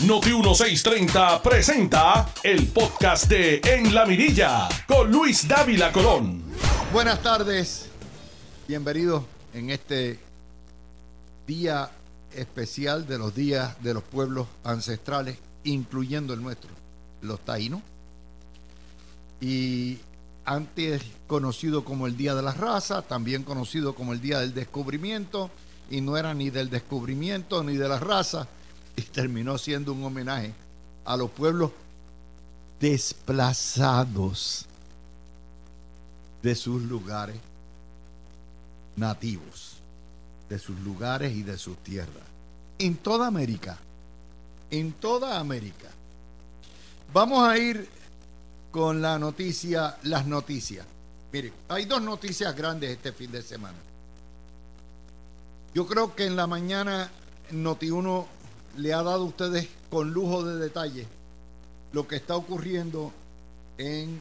Noti 1630 presenta el podcast de En la Mirilla con Luis Dávila Colón. Buenas tardes, bienvenidos en este día especial de los días de los pueblos ancestrales, incluyendo el nuestro, los taínos. Y antes conocido como el Día de la Raza, también conocido como el Día del Descubrimiento, y no era ni del descubrimiento ni de la raza, y terminó siendo un homenaje a los pueblos desplazados de sus lugares nativos, de sus lugares y de sus tierras. En toda América, en toda América. Vamos a ir con la noticia, las noticias. Mire, hay dos noticias grandes este fin de semana. Yo creo que en la mañana Noti1 le ha dado a ustedes con lujo de detalle lo que está ocurriendo en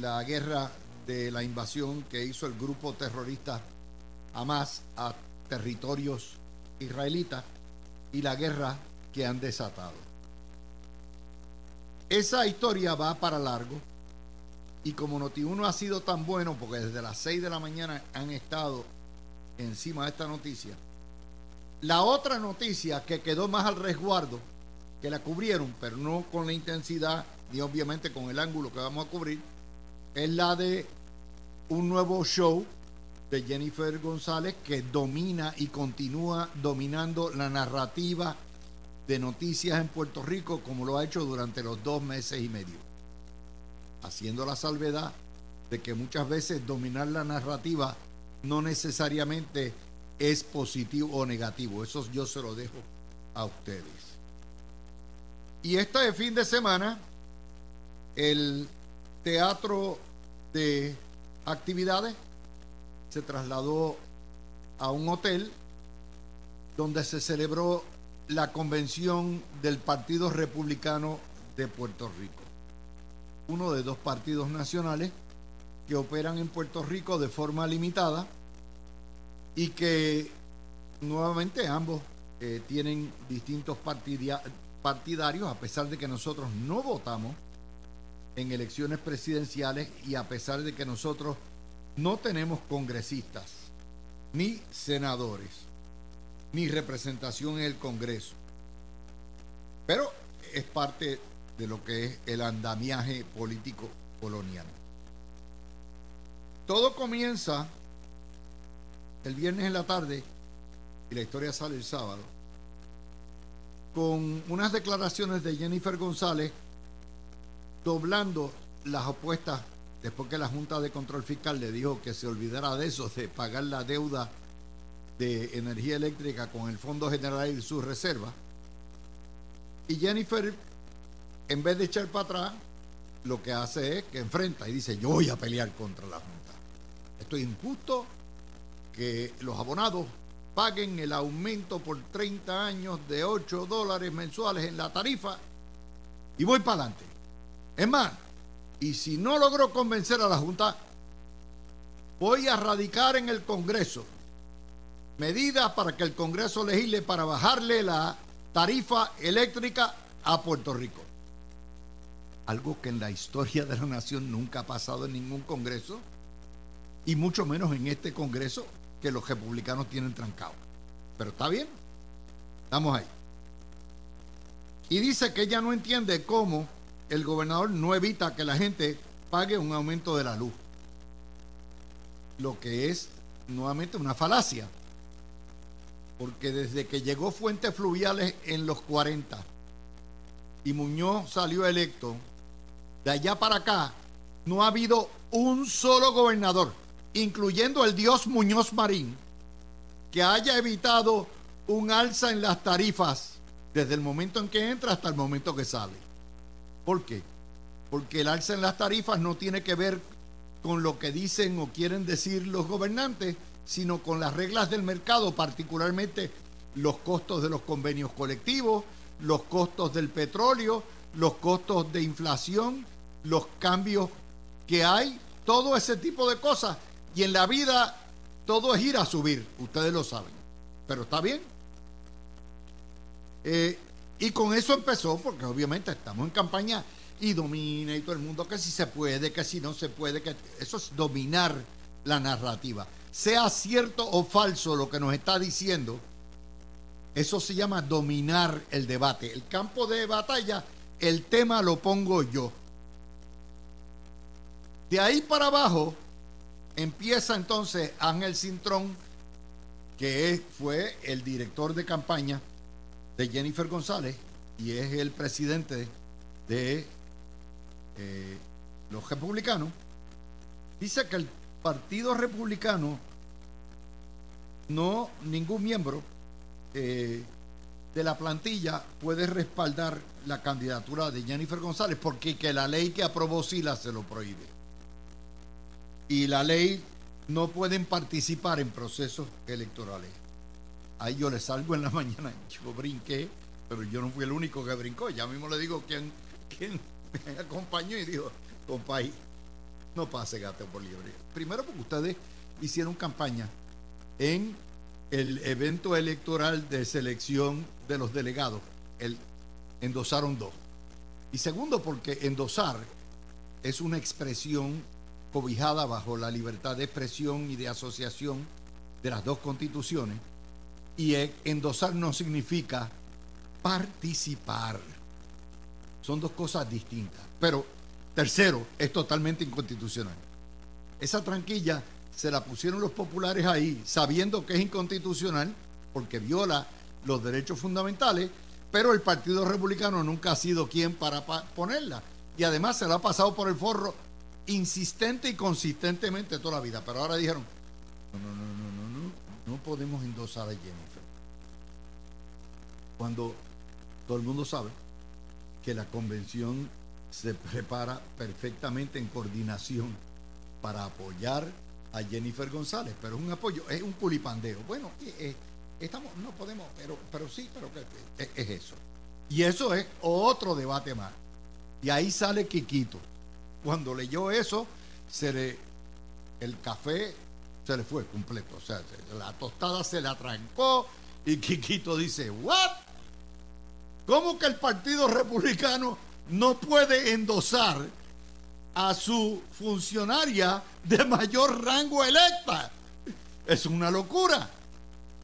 la guerra de la invasión que hizo el grupo terrorista Hamas a territorios israelitas y la guerra que han desatado. Esa historia va para largo y como Noti1 ha sido tan bueno, porque desde las 6 de la mañana han estado encima de esta noticia, la otra noticia que quedó más al resguardo, que la cubrieron, pero no con la intensidad ni obviamente con el ángulo que vamos a cubrir, es la de un nuevo show de Jennifer González que domina y continúa dominando la narrativa de noticias en Puerto Rico como lo ha hecho durante los dos meses y medio. Haciendo la salvedad de que muchas veces dominar la narrativa no necesariamente es positivo o negativo. Eso yo se lo dejo a ustedes. Y este fin de semana, el teatro de actividades se trasladó a un hotel donde se celebró la convención del Partido Republicano de Puerto Rico. Uno de dos partidos nacionales que operan en Puerto Rico de forma limitada y que nuevamente ambos eh, tienen distintos partidarios, a pesar de que nosotros no votamos en elecciones presidenciales y a pesar de que nosotros no tenemos congresistas, ni senadores, ni representación en el Congreso. Pero es parte de lo que es el andamiaje político colonial. Todo comienza el viernes en la tarde, y la historia sale el sábado, con unas declaraciones de Jennifer González doblando las apuestas después que la Junta de Control Fiscal le dijo que se olvidara de eso, de pagar la deuda de energía eléctrica con el Fondo General y sus reservas. Y Jennifer, en vez de echar para atrás, lo que hace es que enfrenta y dice, yo voy a pelear contra la Junta. Esto es injusto, que los abonados paguen el aumento por 30 años de 8 dólares mensuales en la tarifa y voy para adelante. Es más, y si no logro convencer a la Junta, voy a radicar en el Congreso medidas para que el Congreso legisle para bajarle la tarifa eléctrica a Puerto Rico. Algo que en la historia de la nación nunca ha pasado en ningún Congreso, y mucho menos en este Congreso que los republicanos tienen trancado. Pero está bien, estamos ahí. Y dice que ella no entiende cómo el gobernador no evita que la gente pague un aumento de la luz. Lo que es nuevamente una falacia. Porque desde que llegó Fuentes Fluviales en los 40 y Muñoz salió electo, de allá para acá no ha habido un solo gobernador incluyendo el dios Muñoz Marín, que haya evitado un alza en las tarifas desde el momento en que entra hasta el momento que sale. ¿Por qué? Porque el alza en las tarifas no tiene que ver con lo que dicen o quieren decir los gobernantes, sino con las reglas del mercado, particularmente los costos de los convenios colectivos, los costos del petróleo, los costos de inflación, los cambios que hay, todo ese tipo de cosas y en la vida todo es ir a subir, ustedes lo saben. Pero está bien. Eh, Y con eso empezó, porque obviamente estamos en campaña y domina y todo el mundo que si se puede, que si no se puede, que eso es dominar la narrativa. Sea cierto o falso lo que nos está diciendo, eso se llama dominar el debate. El campo de batalla, el tema lo pongo yo. De ahí para abajo empieza entonces Ángel Cintrón, que fue el director de campaña de Jennifer González y es el presidente de eh, los republicanos, dice que el Partido Republicano, no ningún miembro eh, de la plantilla puede respaldar la candidatura de Jennifer González porque que la ley que aprobó Sila se lo prohíbe. Y la ley no pueden participar en procesos electorales. Ahí yo le salgo en la mañana, yo brinqué, pero yo no fui el único que brincó. Ya mismo le digo quién, quién me acompañó y dijo, compay, no pase gato por libre. Primero porque ustedes hicieron campaña en el evento electoral de selección de los delegados. El, endosaron dos. Y segundo porque endosar es una expresión cobijada bajo la libertad de expresión y de asociación de las dos constituciones. Y endosar no significa participar. Son dos cosas distintas. Pero, tercero, es totalmente inconstitucional. Esa tranquilla se la pusieron los populares ahí, sabiendo que es inconstitucional, porque viola los derechos fundamentales, pero el Partido Republicano nunca ha sido quien para ponerla. Y además se la ha pasado por el forro insistente y consistentemente toda la vida. Pero ahora dijeron, no, no, no, no, no, no, no podemos endosar a Jennifer. Cuando todo el mundo sabe que la convención se prepara perfectamente en coordinación para apoyar a Jennifer González, pero es un apoyo, es un culipandeo. Bueno, eh, estamos, no podemos, pero, pero sí, pero es, es eso. Y eso es otro debate más. Y ahí sale Quiquito cuando leyó eso, se le, el café se le fue completo. O sea, la tostada se le atrancó y Quiquito dice, ¿what? ¿Cómo que el Partido Republicano no puede endosar a su funcionaria de mayor rango electa? Es una locura.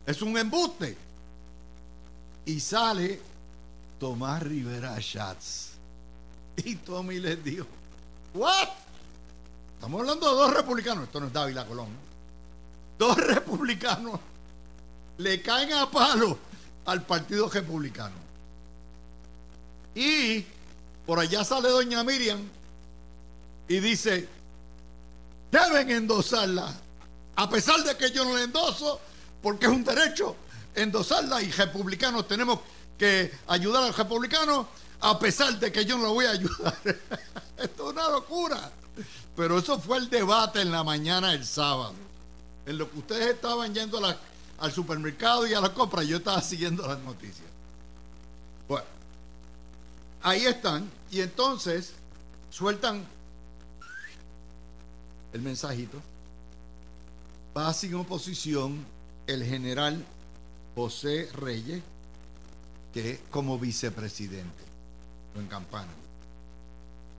Es un embuste. Y sale Tomás Rivera Schatz. Y Tommy les dijo, ¿What? Estamos hablando de dos republicanos. Esto no es Dávila Colón. Dos republicanos le caen a palo al Partido Republicano. Y por allá sale doña Miriam y dice, deben endosarla, a pesar de que yo no la endoso, porque es un derecho endosarla y republicanos tenemos que ayudar al republicano a pesar de que yo no lo voy a ayudar. Esto es una locura. Pero eso fue el debate en la mañana del sábado. En lo que ustedes estaban yendo al supermercado y a la compra, yo estaba siguiendo las noticias. Bueno, ahí están. Y entonces sueltan el mensajito. Va sin oposición el general José Reyes, que como vicepresidente en campana.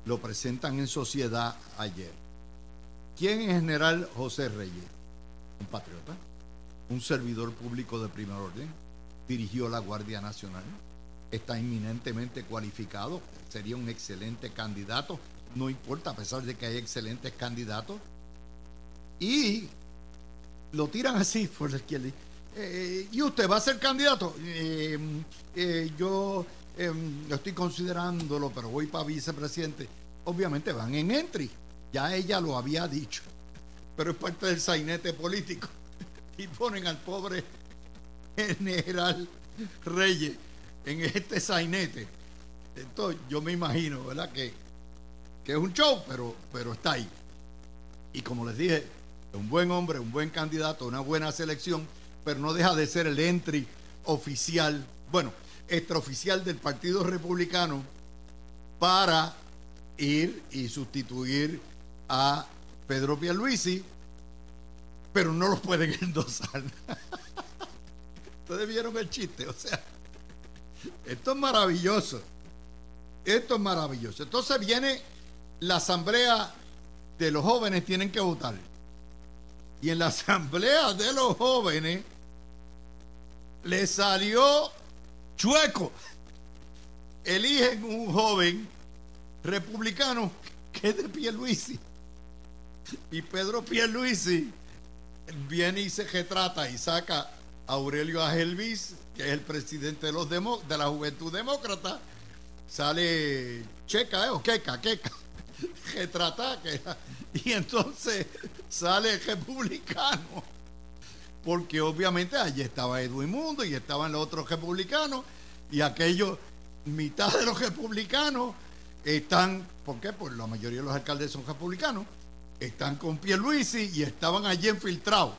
Lo presentan en sociedad ayer. ¿Quién es general José Reyes? Un patriota, un servidor público de primer orden, dirigió la Guardia Nacional, está eminentemente cualificado, sería un excelente candidato, no importa, a pesar de que hay excelentes candidatos, y lo tiran así por la izquierda. Eh, ¿Y usted va a ser candidato? Eh, eh, yo Em, estoy considerándolo, pero voy para vicepresidente, obviamente van en entry. Ya ella lo había dicho, pero es parte del sainete político. Y ponen al pobre general Reyes en este sainete. Entonces, yo me imagino, ¿verdad? Que, que es un show, pero, pero está ahí. Y como les dije, un buen hombre, un buen candidato, una buena selección, pero no deja de ser el entry oficial. Bueno, extraoficial del Partido Republicano para ir y sustituir a Pedro Pierluisi, pero no los pueden endosar. Ustedes vieron el chiste, o sea, Esto es maravilloso. Esto es maravilloso. Entonces viene la asamblea de los jóvenes, tienen que votar. Y en la asamblea de los jóvenes le salió chueco. Eligen un joven republicano que es de Pierluisi. Y Pedro Pierluisi viene y se retrata y saca a Aurelio Agelvis, que es el presidente de, los de la Juventud Demócrata. Sale Checa, ¿eh? o Queca, Queca. Retrata, que, y entonces sale republicano. Porque obviamente allí estaba Edwin Mundo y estaban los otros republicanos. Y aquellos, mitad de los republicanos están, ¿por qué? Pues la mayoría de los alcaldes son republicanos, están con Pierluisi y estaban allí infiltrados.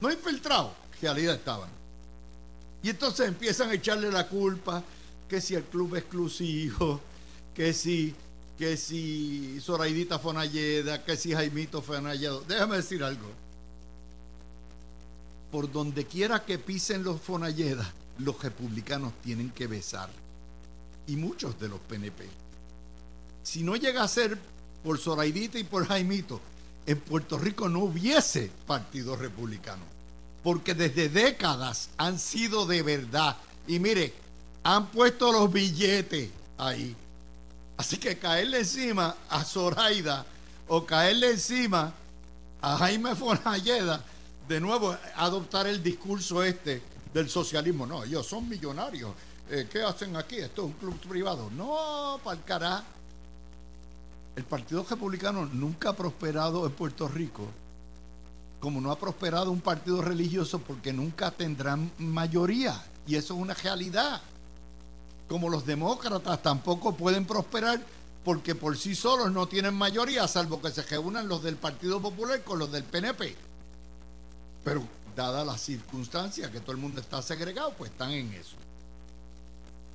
No infiltrados, en realidad estaban. Y entonces empiezan a echarle la culpa que si el club exclusivo, que si, que si Zoraidita Fonalleda, que si Jaimito Fonalleda. Déjame decir algo. Por donde quiera que pisen los Fonalleda, los republicanos tienen que besar. Y muchos de los PNP si no llega a ser por Zoraidita y por Jaimito, en Puerto Rico no hubiese partido republicano. Porque desde décadas han sido de verdad. Y mire, han puesto los billetes ahí. Así que caerle encima a Zoraida o caerle encima a Jaime Fonalleda, de nuevo adoptar el discurso este del socialismo. No, ellos son millonarios. Eh, ¿Qué hacen aquí? Esto es un club privado. No, carajo el Partido Republicano nunca ha prosperado en Puerto Rico, como no ha prosperado un partido religioso porque nunca tendrán mayoría. Y eso es una realidad. Como los demócratas tampoco pueden prosperar porque por sí solos no tienen mayoría, salvo que se reúnan los del Partido Popular con los del PNP. Pero dada las circunstancias que todo el mundo está segregado, pues están en eso.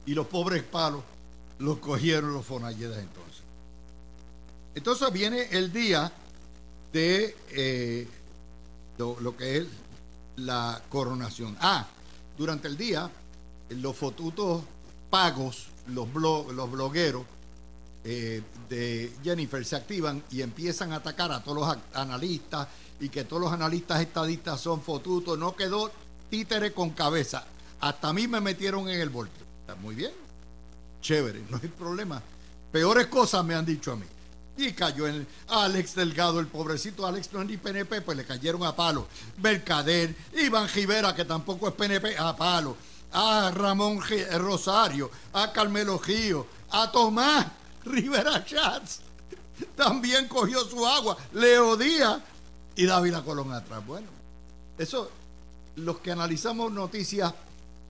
Y los pobres palos los cogieron los Fonalledas entonces. Entonces viene el día de eh, lo, que es la coronación. Ah, durante el día, los fotutos pagos, los, los blogueros eh, de Jennifer se activan y empiezan a atacar a todos los analistas y que todos los analistas estadistas son fotutos. No quedó títere con cabeza. Hasta a mí me metieron en el volteo. Está muy bien. Chévere, no hay problema. Peores cosas me han dicho a mí. Y cayó en Alex Delgado, el pobrecito Alex no es ni PNP, pues le cayeron a palo. Mercader, Iván Rivera, que tampoco es PNP, a palo. A Ramón Rosario, a Carmelo Gío, a Tomás Rivera Chats. También cogió su agua. Leo Díaz y David Colón atrás. Bueno, eso, los que analizamos noticias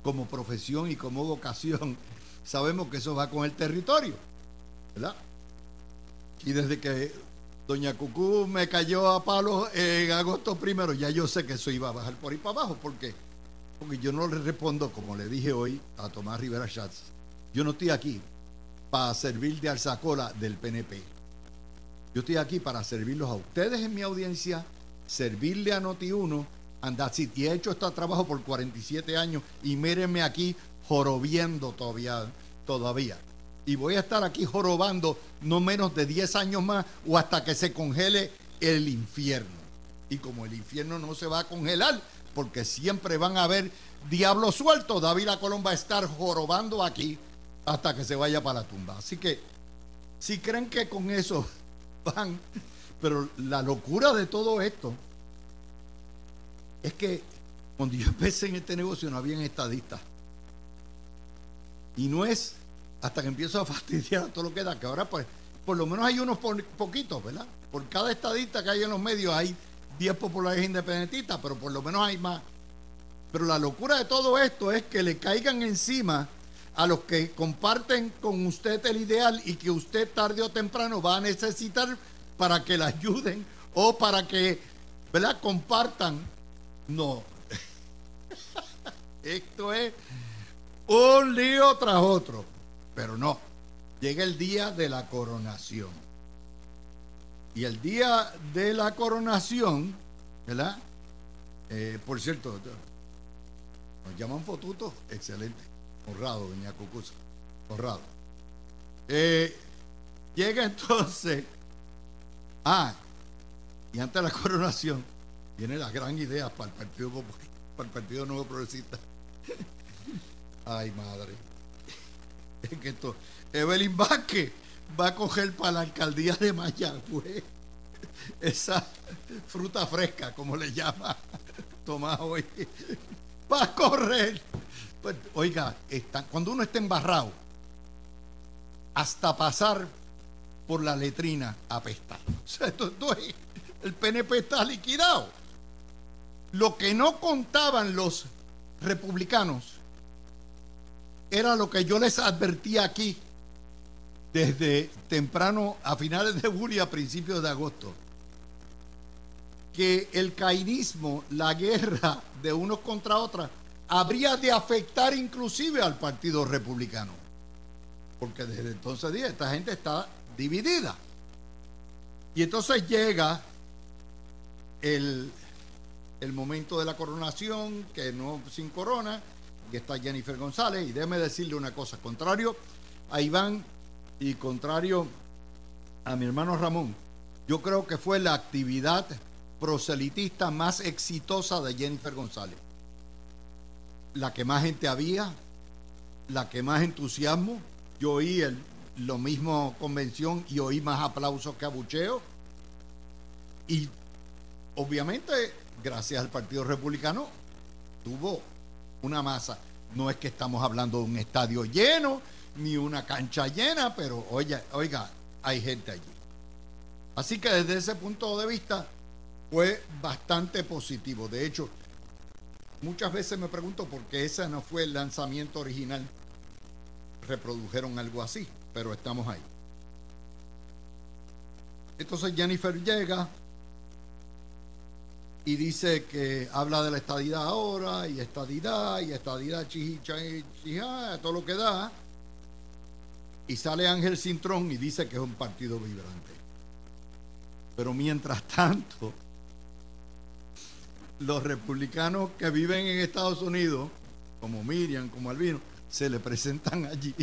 como profesión y como vocación, sabemos que eso va con el territorio. ¿Verdad? Y desde que Doña Cucú me cayó a palos en agosto primero, ya yo sé que eso iba a bajar por ahí para abajo. ¿Por qué? Porque yo no le respondo, como le dije hoy a Tomás Rivera Schatz, yo no estoy aquí para servir de alzacola del PNP. Yo estoy aquí para servirlos a ustedes en mi audiencia, servirle a Noti1, andar Y he hecho este trabajo por 47 años y mírenme aquí jorobiendo todavía. todavía y voy a estar aquí jorobando no menos de 10 años más o hasta que se congele el infierno. Y como el infierno no se va a congelar, porque siempre van a haber diablos sueltos, David Colón va a estar jorobando aquí hasta que se vaya para la tumba. Así que, si creen que con eso van, pero la locura de todo esto es que cuando yo empecé en este negocio no había estadistas. Y no es hasta que empiezo a fastidiar todo lo que da, que ahora pues por lo menos hay unos poquitos, ¿verdad? Por cada estadista que hay en los medios hay 10 populares independentistas, pero por lo menos hay más. Pero la locura de todo esto es que le caigan encima a los que comparten con usted el ideal y que usted tarde o temprano va a necesitar para que la ayuden o para que, ¿verdad? Compartan. No. Esto es un lío tras otro. Pero no, llega el día de la coronación. Y el día de la coronación, ¿verdad? Eh, por cierto, nos llaman fotutos, excelente. Honrado, doña Cucuza. Honrado. Eh, llega entonces. Ah, y antes de la coronación, viene la gran idea para el Partido para el Partido Nuevo Progresista. Ay, madre. Es que esto, Evelyn Vázquez va a coger para la alcaldía de Mayagüez esa fruta fresca, como le llama Tomás hoy. Va a correr. Pues, oiga, está, cuando uno está embarrado, hasta pasar por la letrina apesta. El PNP está liquidado. Lo que no contaban los republicanos era lo que yo les advertía aquí desde temprano a finales de julio y a principios de agosto. Que el caidismo, la guerra de unos contra otros, habría de afectar inclusive al Partido Republicano. Porque desde entonces esta gente está dividida. Y entonces llega el, el momento de la coronación, que no sin corona, que está Jennifer González. Y déjeme decirle una cosa, contrario a Iván y contrario a mi hermano Ramón, yo creo que fue la actividad proselitista más exitosa de Jennifer González. La que más gente había, la que más entusiasmo. Yo oí el, lo mismo convención y oí más aplausos que abucheo. Y obviamente, gracias al Partido Republicano, tuvo una masa. No es que estamos hablando de un estadio lleno, ni una cancha llena, pero oiga, oiga, hay gente allí. Así que desde ese punto de vista fue bastante positivo. De hecho, muchas veces me pregunto por qué ese no fue el lanzamiento original. Reprodujeron algo así, pero estamos ahí. Entonces Jennifer llega, y dice que habla de la estadidad ahora, y estadidad, y estadidad, chija, todo lo que da. Y sale Ángel Cintrón y dice que es un partido vibrante. Pero mientras tanto, los republicanos que viven en Estados Unidos, como Miriam, como Albino, se le presentan allí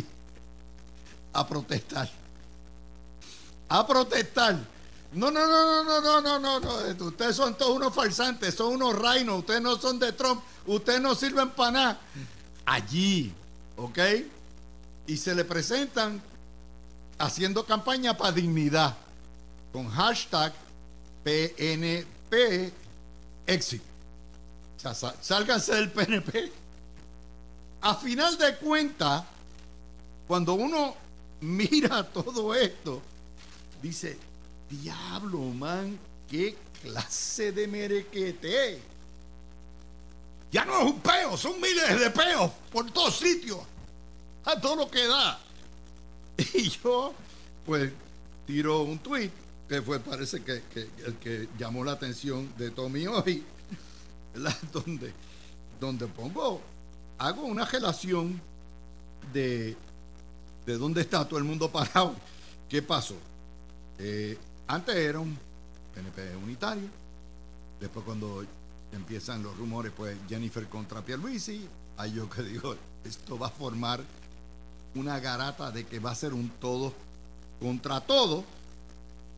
a protestar. A protestar no, no, no, no, no, no, no, no. Ustedes son todos unos farsantes, son unos reinos. Ustedes no son de Trump. Ustedes no sirven para nada. Allí, ¿ok? Y se le presentan haciendo campaña para dignidad con hashtag PNP exit. Sálganse del PNP. A final de cuentas, cuando uno mira todo esto, dice, Diablo, man, qué clase de merequete. Ya no es un peo, son miles de peos por todos sitios, a todo lo que da. Y yo, pues, tiro un tweet que fue, parece que, el que llamó la atención de Tommy hoy, donde, donde pongo, hago una relación de, de dónde está todo el mundo parado. ¿Qué pasó? Eh, antes era un PNP unitario. Después cuando empiezan los rumores, pues Jennifer contra Pierluisi, hay yo que digo, esto va a formar una garata de que va a ser un todo contra todo.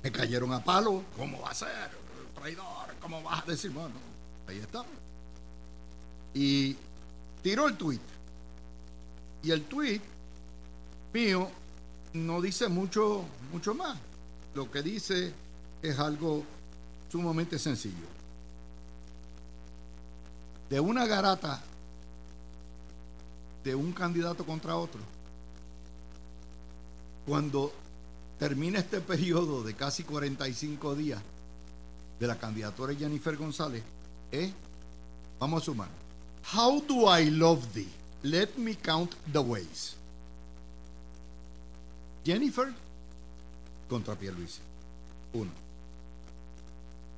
Me cayeron a palo. ¿Cómo va a ser? Traidor, ¿cómo vas a decir? Bueno, ahí está. Y tiró el tweet. Y el tweet mío no dice mucho, mucho más lo que dice es algo sumamente sencillo. De una garata de un candidato contra otro, cuando termina este periodo de casi 45 días de la candidatura de Jennifer González, es, vamos a sumar, How do I love thee? Let me count the ways. Jennifer contra Pierluisi. Uno.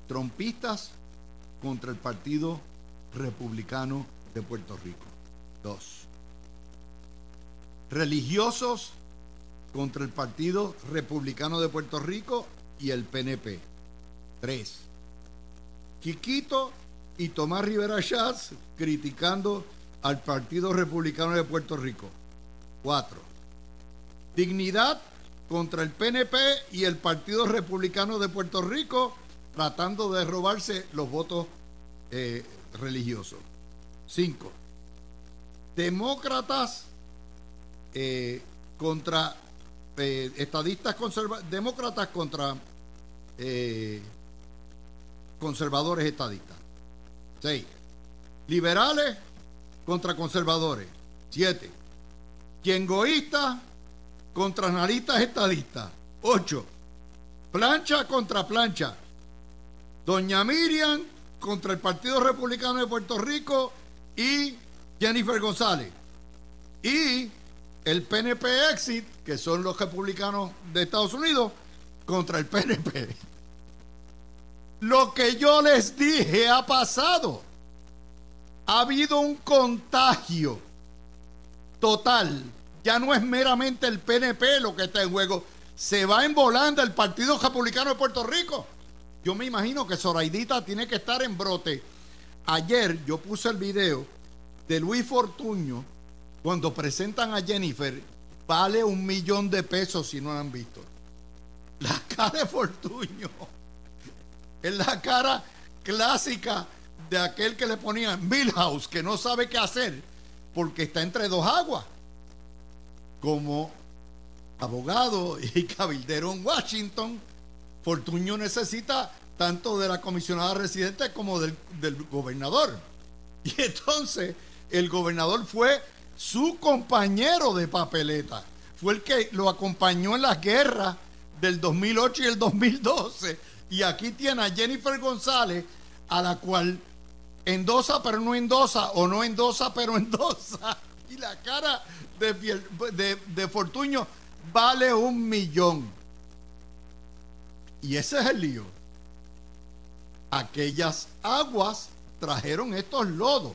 Trompistas contra el Partido Republicano de Puerto Rico. Dos. Religiosos contra el Partido Republicano de Puerto Rico y el PNP. Tres. Quiquito y Tomás Rivera Chávez criticando al Partido Republicano de Puerto Rico. Cuatro. Dignidad contra el PNP y el Partido Republicano de Puerto Rico tratando de robarse los votos eh, religiosos. Cinco. Demócratas eh, contra eh, estadistas conservadores, demócratas contra conservadores estadistas. Seis. Liberales contra conservadores. Siete. Quengoístas contra analistas estadistas. Ocho. Plancha contra plancha. Doña Miriam contra el Partido Republicano de Puerto Rico y Jennifer González. Y el PNP Exit, que son los republicanos de Estados Unidos, contra el PNP. Lo que yo les dije ha pasado. Ha habido un contagio total. Ya no es meramente el PNP lo que está en juego. Se va en volanda el Partido Republicano de Puerto Rico. Yo me imagino que Zoraidita tiene que estar en brote. Ayer yo puse el video de Luis Fortuño cuando presentan a Jennifer. Vale un millón de pesos si no lo han visto. La cara de Fortuño es la cara clásica de aquel que le ponían Milhouse, que no sabe qué hacer porque está entre dos aguas. Como abogado y cabildero en Washington, Fortuño necesita tanto de la comisionada residente como del, del gobernador. Y entonces el gobernador fue su compañero de papeleta. Fue el que lo acompañó en las guerras del 2008 y el 2012. Y aquí tiene a Jennifer González, a la cual endosa pero no endosa, o no endosa pero endosa. Y la cara de, de Fortuño vale un millón. Y ese es el lío. Aquellas aguas trajeron estos lodos.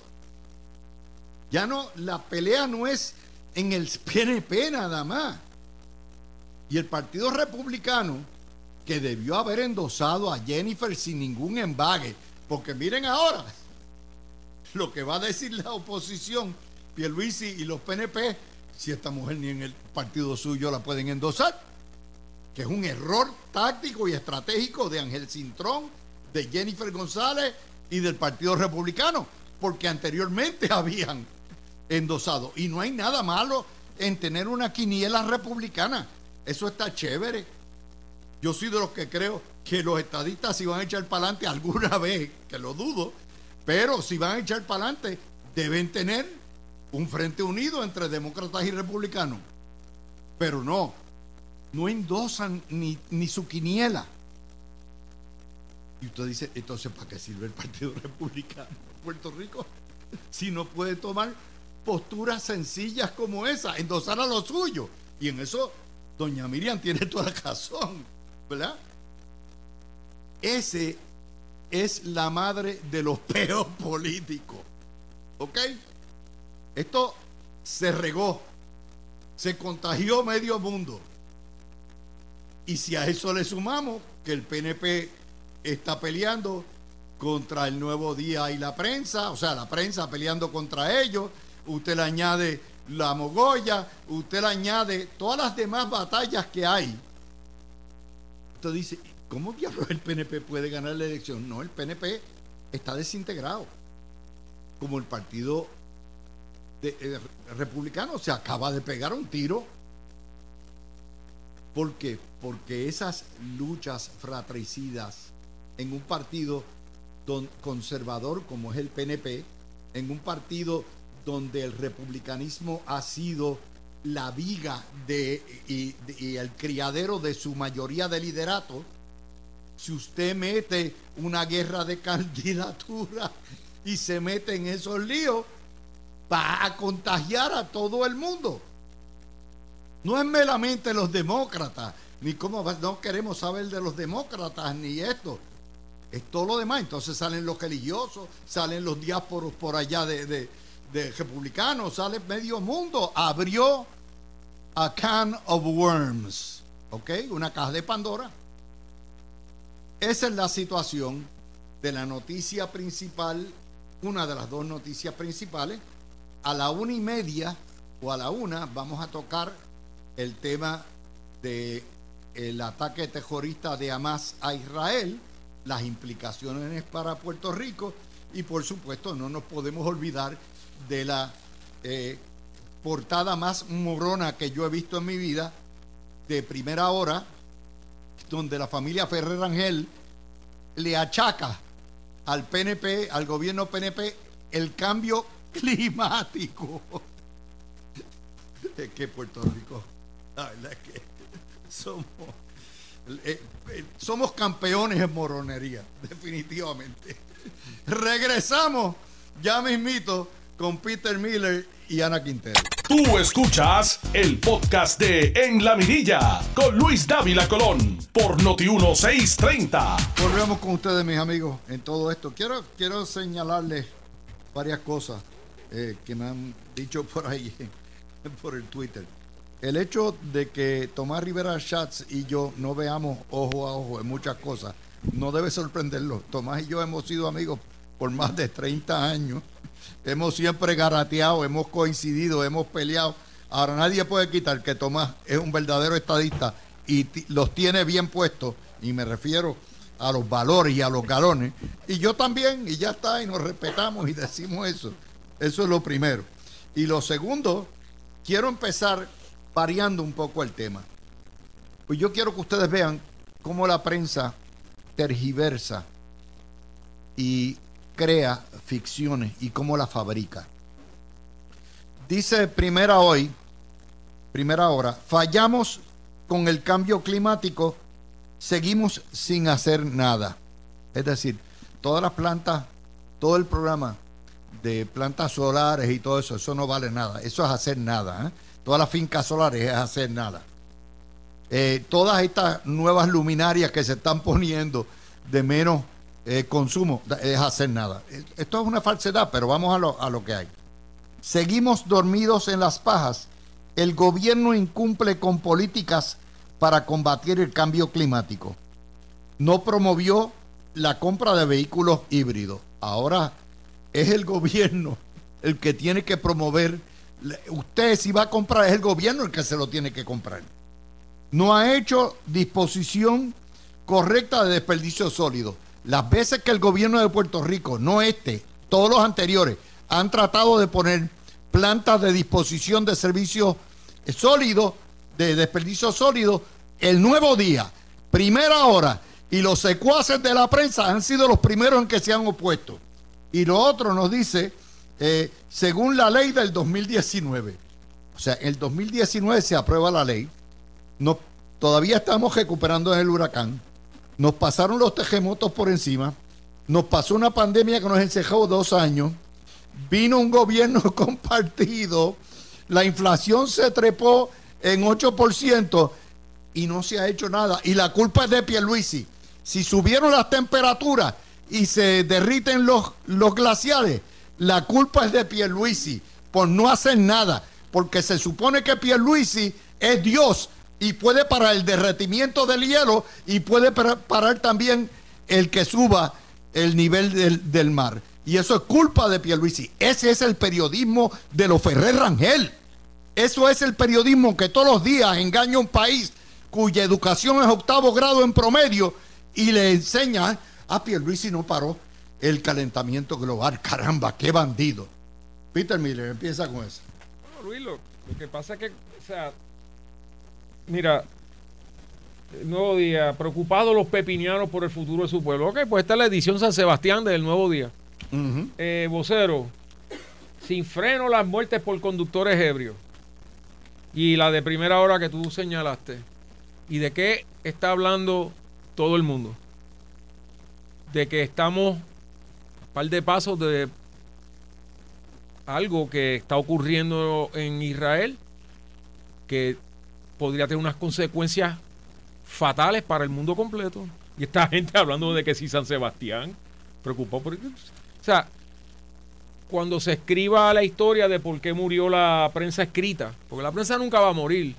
Ya no, la pelea no es en el PNP nada más. Y el Partido Republicano, que debió haber endosado a Jennifer sin ningún embague, porque miren ahora lo que va a decir la oposición, Pierluisi y los PNP, si esta mujer ni en el partido suyo la pueden endosar que es un error táctico y estratégico de Ángel Cintrón, de Jennifer González y del Partido Republicano, porque anteriormente habían endosado. Y no hay nada malo en tener una quiniela republicana. Eso está chévere. Yo soy de los que creo que los estadistas si van a echar para adelante alguna vez, que lo dudo, pero si van a echar para adelante deben tener un frente unido entre demócratas y republicanos. Pero no, no endosan ni, ni su quiniela. Y usted dice, entonces, ¿para qué sirve el Partido Republicano de Puerto Rico? Si no puede tomar posturas sencillas como esa, endosar a lo suyo. Y en eso, doña Miriam tiene toda razón, ¿verdad? Ese es la madre de los peos políticos. ¿Ok? Esto se regó, se contagió medio mundo. Y si a eso le sumamos que el PNP está peleando contra el nuevo día y la prensa, o sea, la prensa peleando contra ellos, usted le añade la mogolla, usted le añade todas las demás batallas que hay. Usted dice, ¿cómo diablos el PNP puede ganar la elección? No, el PNP está desintegrado. Como el partido eh, republicano se acaba de pegar un tiro ¿Por qué? Porque esas luchas fratricidas en un partido conservador como es el PNP, en un partido donde el republicanismo ha sido la viga de, y, el criadero de su mayoría de liderato, si usted mete una guerra de candidatura y se mete en esos líos, va a contagiar a todo el mundo. No es meramente los demócratas, ni cómo no queremos saber de los demócratas, ni esto. Es todo lo demás. Entonces salen los religiosos, salen los diásporos por allá de, republicanos, sale medio mundo. Abrió a can of worms, ¿ok? Una caja de Pandora. Esa es la situación de la noticia principal, una de las dos noticias principales a la una y media o a la una vamos a tocar el tema de el ataque terrorista de Hamas a Israel, las implicaciones para Puerto Rico y por supuesto no nos podemos olvidar de la eh, portada más morona que yo he visto en mi vida de primera hora, donde la familia Ferrer Rangel le achaca al PNP, al gobierno PNP, el cambio climático. Es que Puerto Rico, la verdad es que somos, eh, eh, somos campeones en moronería, definitivamente. Regresamos ya mismito con Peter Miller y Ana Quintero. Tú escuchas el podcast de En la Mirilla con Luis Dávila Colón por Noti1630. Volvemos con ustedes, mis amigos, en todo esto. Quiero, quiero señalarles varias cosas eh, que me han dicho por ahí, por el Twitter. El hecho de que Tomás Rivera Schatz y yo no veamos ojo a ojo en muchas cosas no debe sorprenderlo. Tomás y yo hemos sido amigos por más de 30 años. Hemos siempre garateado, hemos coincidido, hemos peleado. Ahora nadie puede quitar que Tomás es un verdadero estadista y los tiene bien puestos. Y me refiero a los valores y a los galones. Y yo también, y ya está, y nos respetamos y decimos eso. Eso es lo primero. Y lo segundo, quiero empezar variando un poco el tema. Pues yo quiero que ustedes vean cómo la prensa tergiversa y crea ficciones y cómo las fabrica. Dice primera hoy, primera hora, fallamos con el cambio climático, seguimos sin hacer nada. Es decir, todas las plantas, todo el programa de plantas solares y todo eso, eso no vale nada. Eso es hacer nada. ¿eh? Todas las fincas solares es hacer nada. Eh, todas estas nuevas luminarias que se están poniendo de menos eh, consumo es hacer nada. Esto es una falsedad, pero vamos a lo, a lo que hay. Seguimos dormidos en las pajas. El gobierno incumple con políticas para combatir el cambio climático. No promovió la compra de vehículos híbridos. Ahora es el gobierno el que tiene que promover. Usted si va a comprar, es el gobierno el que se lo tiene que comprar. No ha hecho disposición correcta de desperdicio sólido. Las veces que el gobierno de Puerto Rico, no este, todos los anteriores, han tratado de poner plantas de disposición de servicios sólidos, de desperdicio sólido, el nuevo día, primera hora, y los secuaces de la prensa han sido los primeros en que se han opuesto. Y lo otro nos dice, eh, según la ley del 2019, o sea, en el 2019 se aprueba la ley, no, todavía estamos recuperando el huracán, nos pasaron los terremotos por encima, nos pasó una pandemia que nos encejó dos años, vino un gobierno compartido, la inflación se trepó en 8% y no se ha hecho nada. Y la culpa es de Pierluisi. Si subieron las temperaturas y se derriten los, los glaciares, la culpa es de Pierluisi por no hacer nada. Porque se supone que Pierluisi es Dios y puede parar el derretimiento del hielo y puede parar también el que suba el nivel del, mar. Y eso es culpa de Pierluisi. Ese es el periodismo de los Ferrer Rangel. Eso es el periodismo que todos los días engaña a un país cuya educación es octavo grado en promedio y le enseña ah, Pierluisi no paró el calentamiento global. Caramba, qué bandido. Peter Miller, empieza con eso. Bueno, Luis, lo, lo que pasa es que, o sea, Mira, Nuevo Día, preocupados los pepinianos por el futuro de su pueblo. Ok, pues esta es la edición San Sebastián del Nuevo Día. Eh, vocero, sin freno las muertes por conductores ebrios. Y la de primera hora que tú señalaste. ¿Y de qué está hablando todo el mundo? De que estamos a par de pasos de algo que está ocurriendo en Israel, que podría tener unas consecuencias fatales para el mundo completo. Y esta gente hablando de que si San Sebastián preocupó por... O sea, cuando se escriba la historia de por qué murió la prensa escrita, porque la prensa nunca va a morir,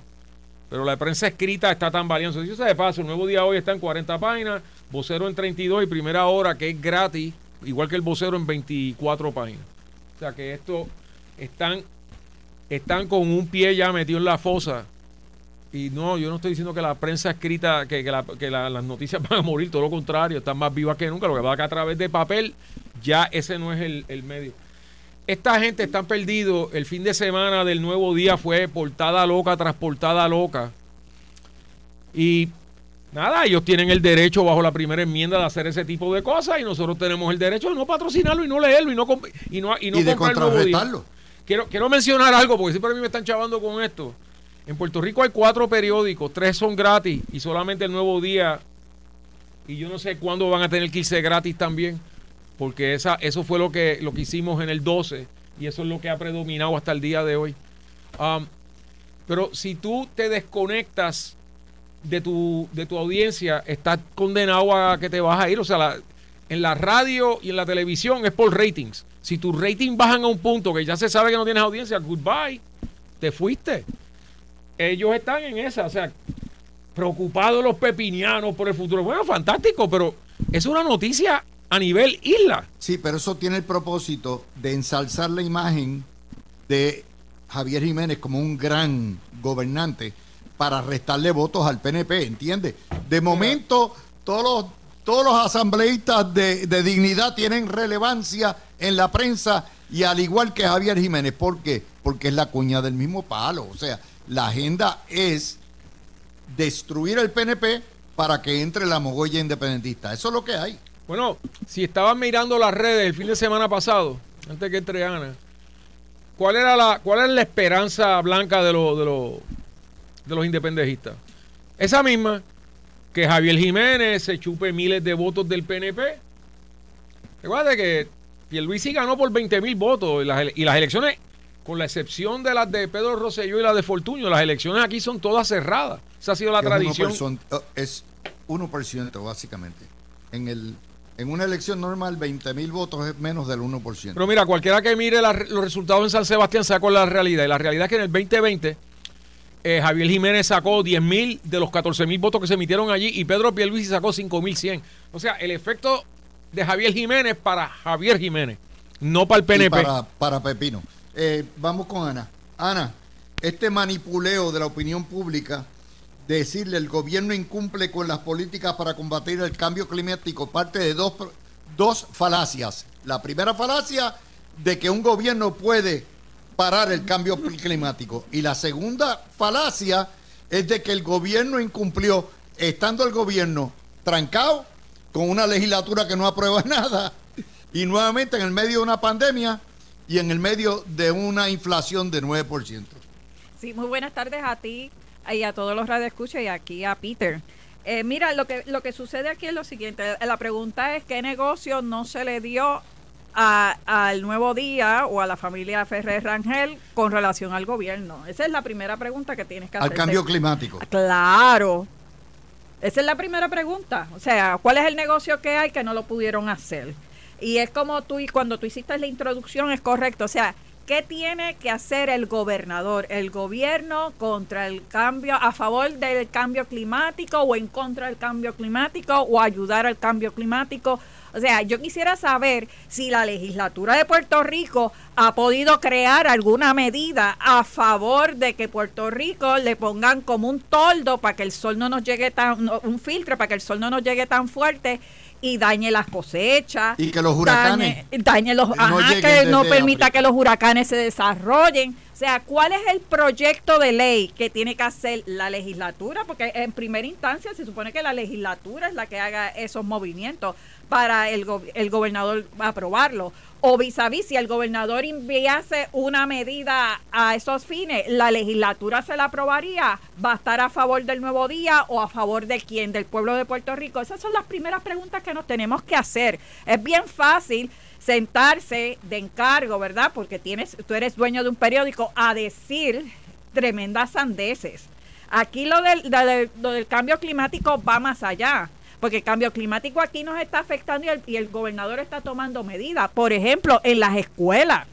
pero la prensa escrita está tan valiosa. Dicho sea de paso, el nuevo día hoy está en 40 páginas, vocero en 32 y primera hora que es gratis, igual que el vocero en 24 páginas. O sea que esto están, están con un pie ya metido en la fosa. Y no, yo no estoy diciendo que la prensa escrita, que, las noticias van a morir, todo lo contrario, están más vivas que nunca. Lo que va a a través de papel, ya ese no es el, el medio. Esta gente está perdido. El fin de semana del nuevo día fue portada loca tras portada loca. Y nada, ellos tienen el derecho bajo la primera enmienda de hacer ese tipo de cosas y nosotros tenemos el derecho de no patrocinarlo y no leerlo y no, y no, y no de contrarrestarlo. Quiero, quiero mencionar algo porque siempre a mí me están chavando con esto. En Puerto Rico hay cuatro periódicos, tres son gratis y solamente el nuevo día. Y yo no sé cuándo van a tener que irse gratis también porque esa, eso fue lo que, lo que hicimos en el 12 y eso es lo que ha predominado hasta el día de hoy. Um, pero si tú te desconectas de tu, de tu audiencia, estás condenado a que te vas a ir. O sea, en la radio y en la televisión es por ratings. Si tus ratings bajan a un punto que ya se sabe que no tienes audiencia, goodbye, te fuiste. Ellos están en esa, o sea, preocupados los pepinianos por el futuro. Bueno, fantástico, pero es una noticia a nivel isla. Sí, pero eso tiene el propósito de ensalzar la imagen de Javier Jiménez como un gran gobernante para restarle votos al PNP, ¿entiendes? De momento, todos los, todos los asambleístas de, de, dignidad tienen relevancia en la prensa y al igual que Javier Jiménez. ¿Por qué? Porque es la cuña del mismo palo. O sea, la agenda es destruir el PNP para que entre la mogolla independentista. Eso es lo que hay. Bueno, si estaban mirando las redes el fin de semana pasado, antes que entre Ana, ¿cuál era la, cuál era la esperanza blanca de, los de, los de los independentistas? Esa misma, que Javier Jiménez se chupe miles de votos del PNP. Recuerda que Pierluisi ganó por 20 mil votos y las, y las elecciones, con la excepción de las de Pedro Rosselló y las de Fortuño, las elecciones aquí son todas cerradas. Esa ha sido la tradición. es 1% básicamente. En el en una elección normal, 20 mil votos es menos del 1%. Pero mira, cualquiera que mire los resultados en San Sebastián sacó la realidad. Y la realidad es que en el 2020 eh, Javier Jiménez sacó 10 mil de los 14 mil votos que se emitieron allí y Pedro Pierluisi sacó 5 mil 100. O sea, el efecto de Javier Jiménez para Javier Jiménez, no para el PNP. para, para, Pepino. Eh, vamos con Ana. Ana, este manipuleo de la opinión pública decirle el gobierno incumple con las políticas para combatir el cambio climático parte de dos, dos falacias. La primera falacia de que un gobierno puede parar el cambio climático. Y la segunda falacia es de que el gobierno incumplió, estando el gobierno trancado con una legislatura que no aprueba nada y nuevamente en el medio de una pandemia y en el medio de una inflación de 9%. Sí, muy buenas tardes a ti, y a todos los radioescuchas y aquí a Peter. Eh, mira, lo que, lo que sucede aquí es lo siguiente. La pregunta es qué negocio no se le dio al Nuevo Día o a la familia Ferrer Rangel con relación al gobierno. Esa es la primera pregunta que tienes que hacer. Al cambio climático. Claro. Esa es la primera pregunta. O sea, ¿cuál es el negocio que hay que no lo pudieron hacer? Y es como tú, y cuando tú hiciste la introducción, es correcto. O sea, ¿Qué tiene que hacer el gobernador? ¿El gobierno contra el cambio, a favor del cambio climático o en contra del cambio climático o ayudar al cambio climático? O sea, yo quisiera saber si la legislatura de Puerto Rico ha podido crear alguna medida a favor de que Puerto Rico le pongan como un toldo para que el sol no nos llegue tan, un filtro para que el sol no nos llegue tan fuerte y dañe las cosechas. Y que los huracanes. Dañe, los. No que no permita que los huracanes se desarrollen. O sea, ¿cuál es el proyecto de ley que tiene que hacer la legislatura? Porque en primera instancia se supone que la legislatura es la que haga esos movimientos para el, el gobernador aprobarlo o vis a vis, si el gobernador enviase una medida a esos fines, la legislatura se la aprobaría, va a estar a favor del nuevo día o a favor de quién, del pueblo de Puerto Rico. Esas son las primeras preguntas que nos tenemos que hacer. Es bien fácil sentarse de encargo, ¿verdad? Porque tienes, tú eres dueño de un periódico a decir tremendas sandeces. Aquí lo del, lo del cambio climático va más allá porque el cambio climático aquí nos está afectando y el, gobernador está tomando medidas. Por ejemplo, en las escuelas,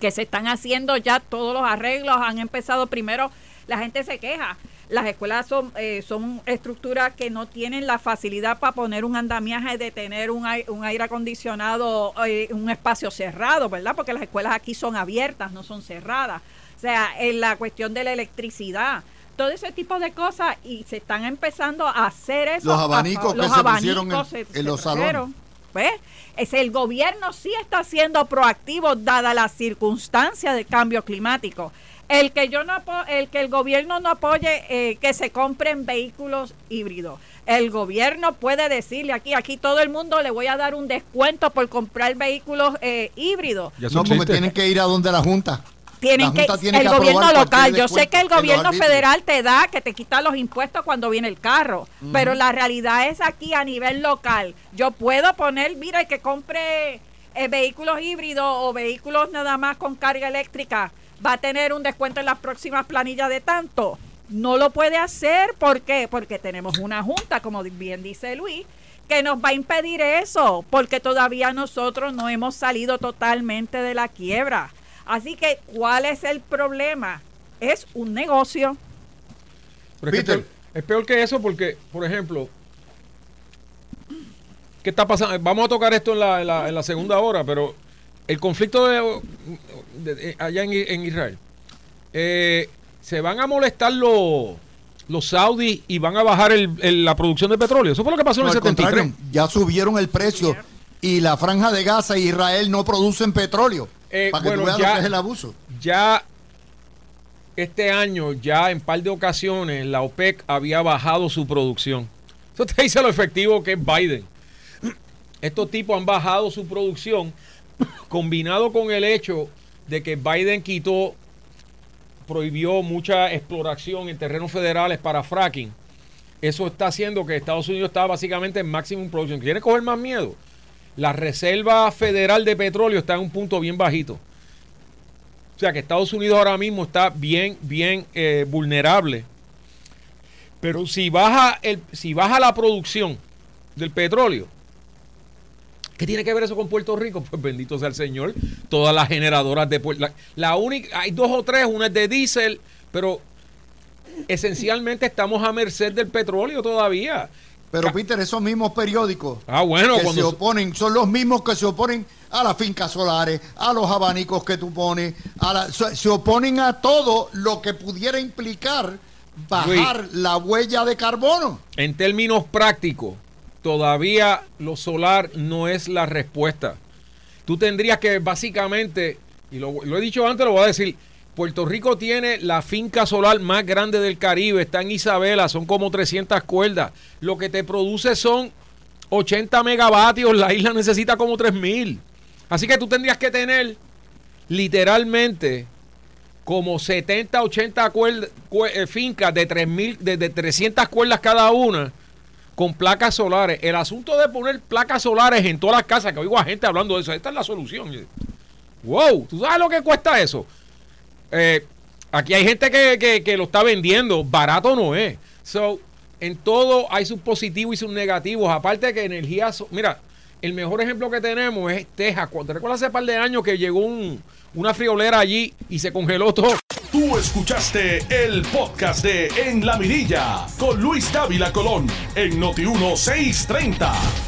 que se están haciendo ya todos los arreglos, han empezado primero, la gente se queja. las escuelas son, eh, son estructuras que no tienen la facilidad para poner un andamiaje de tener un, un aire acondicionado, eh, un espacio cerrado, ¿verdad? Porque las escuelas aquí son abiertas, no son cerradas. O sea, en la cuestión de la electricidad todo ese tipo de cosas y se están empezando a hacer eso. Los abanicos que se pusieron en, los salones. ¿Ves? Es el gobierno sí está siendo proactivo dada la circunstancia del cambio climático. El que yo no el que el gobierno no apoye eh, que se compren vehículos híbridos. El gobierno puede decirle aquí, aquí todo el mundo le voy a dar un descuento por comprar vehículos eh, híbridos. No, porque tienen que ir a donde la Junta tienen que el gobierno local. Yo sé que el gobierno federal te da que te quita los impuestos cuando viene el carro pero la realidad es aquí a nivel local. Yo puedo poner mira el que compre eh, vehículos híbridos o vehículos nada más con carga eléctrica va a tener un descuento en las próximas planillas de tanto. No lo puede hacer ¿por qué? porque tenemos una junta como bien dice Luis que nos va a impedir eso porque todavía nosotros no hemos salido totalmente de la quiebra Así que, ¿cuál es el problema? Es un negocio. es, peor, que eso porque, por ejemplo, ¿qué está pasando? Vamos a tocar esto en la, en la, segunda hora, pero el conflicto de, allá en, Israel, eh, se van a molestar los los saudis y van a bajar la producción de petróleo. Eso fue lo que pasó en el 73. Ya subieron el precio y la franja de Gaza e Israel no producen petróleo. Eh, para que ya, lo que es el abuso. Ya este año, ya en par de ocasiones, la OPEC había bajado su producción. Eso te dice lo efectivo que es Biden. Estos tipos han bajado su producción, combinado con el hecho de que Biden quitó, prohibió mucha exploración en terrenos federales para fracking. Eso está haciendo que Estados Unidos está básicamente en máximo producción. ¿Quiere coger más miedo? La Reserva Federal de Petróleo está en un punto bien bajito. O sea que Estados Unidos ahora mismo está bien, bien eh, vulnerable. Pero si baja, el, si baja la producción del petróleo, ¿qué tiene que ver eso con Puerto Rico? Pues bendito sea el Señor. Todas las generadoras de Puerto la única, hay dos o tres, una es de diésel, pero esencialmente estamos a merced del petróleo todavía. Pero Peter, esos mismos periódicos ah, bueno, que se oponen son los mismos que se oponen a las fincas solares, a los abanicos que tú pones, a se oponen a todo lo que pudiera implicar bajar la huella de carbono. En términos prácticos, todavía lo solar no es la respuesta. Tú tendrías que básicamente, y lo, lo he dicho antes, lo voy a decir, Puerto Rico tiene la finca solar más grande del Caribe, está en Isabela, son como 300 cuerdas. Lo que te produce son 80 megavatios, la isla necesita como 3000. Así que tú tendrías que tener literalmente como 70, 80 eh, fincas de, 3000, de, de 300 cuerdas cada una con placas solares. El asunto de poner placas solares en todas las casas, que oigo a gente hablando de eso, esta es la solución. Wow, ¿tú sabes lo que cuesta eso? Eh, aquí hay gente que, lo está vendiendo, barato no es. So, en todo hay sus positivos y sus negativos. Aparte que energía. mira, el mejor ejemplo que tenemos es Texas. ¿Te recuerdas hace par de años que llegó un, una friolera allí y se congeló todo? Tú escuchaste el podcast de En la Mirilla con Luis Dávila Colón en Noti 1630.